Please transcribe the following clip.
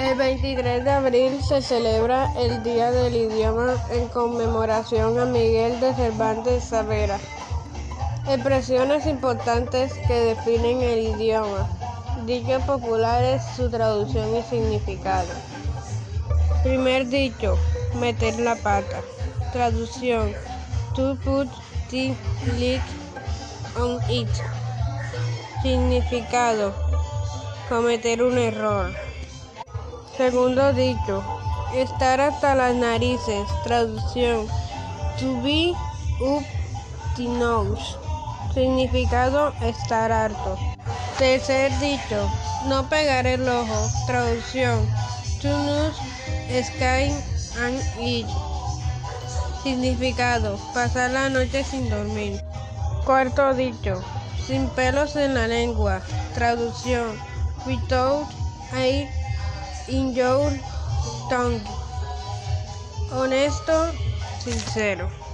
El 23 de abril se celebra el Día del Idioma en conmemoración a Miguel de Cervantes Saavedra. Expresiones importantes que definen el idioma. Dichos populares, su traducción y significado. Primer dicho, meter la pata. Traducción, to put the lid on it. Significado, cometer un error. Segundo dicho, estar hasta las narices. Traducción, to be up the nose. Significado, estar harto. Tercer dicho, no pegar el ojo. Traducción, to lose sky and eat. Significado, pasar la noche sin dormir. Cuarto dicho, sin pelos en la lengua. Traducción, without in your tongue. Honesto, sincero.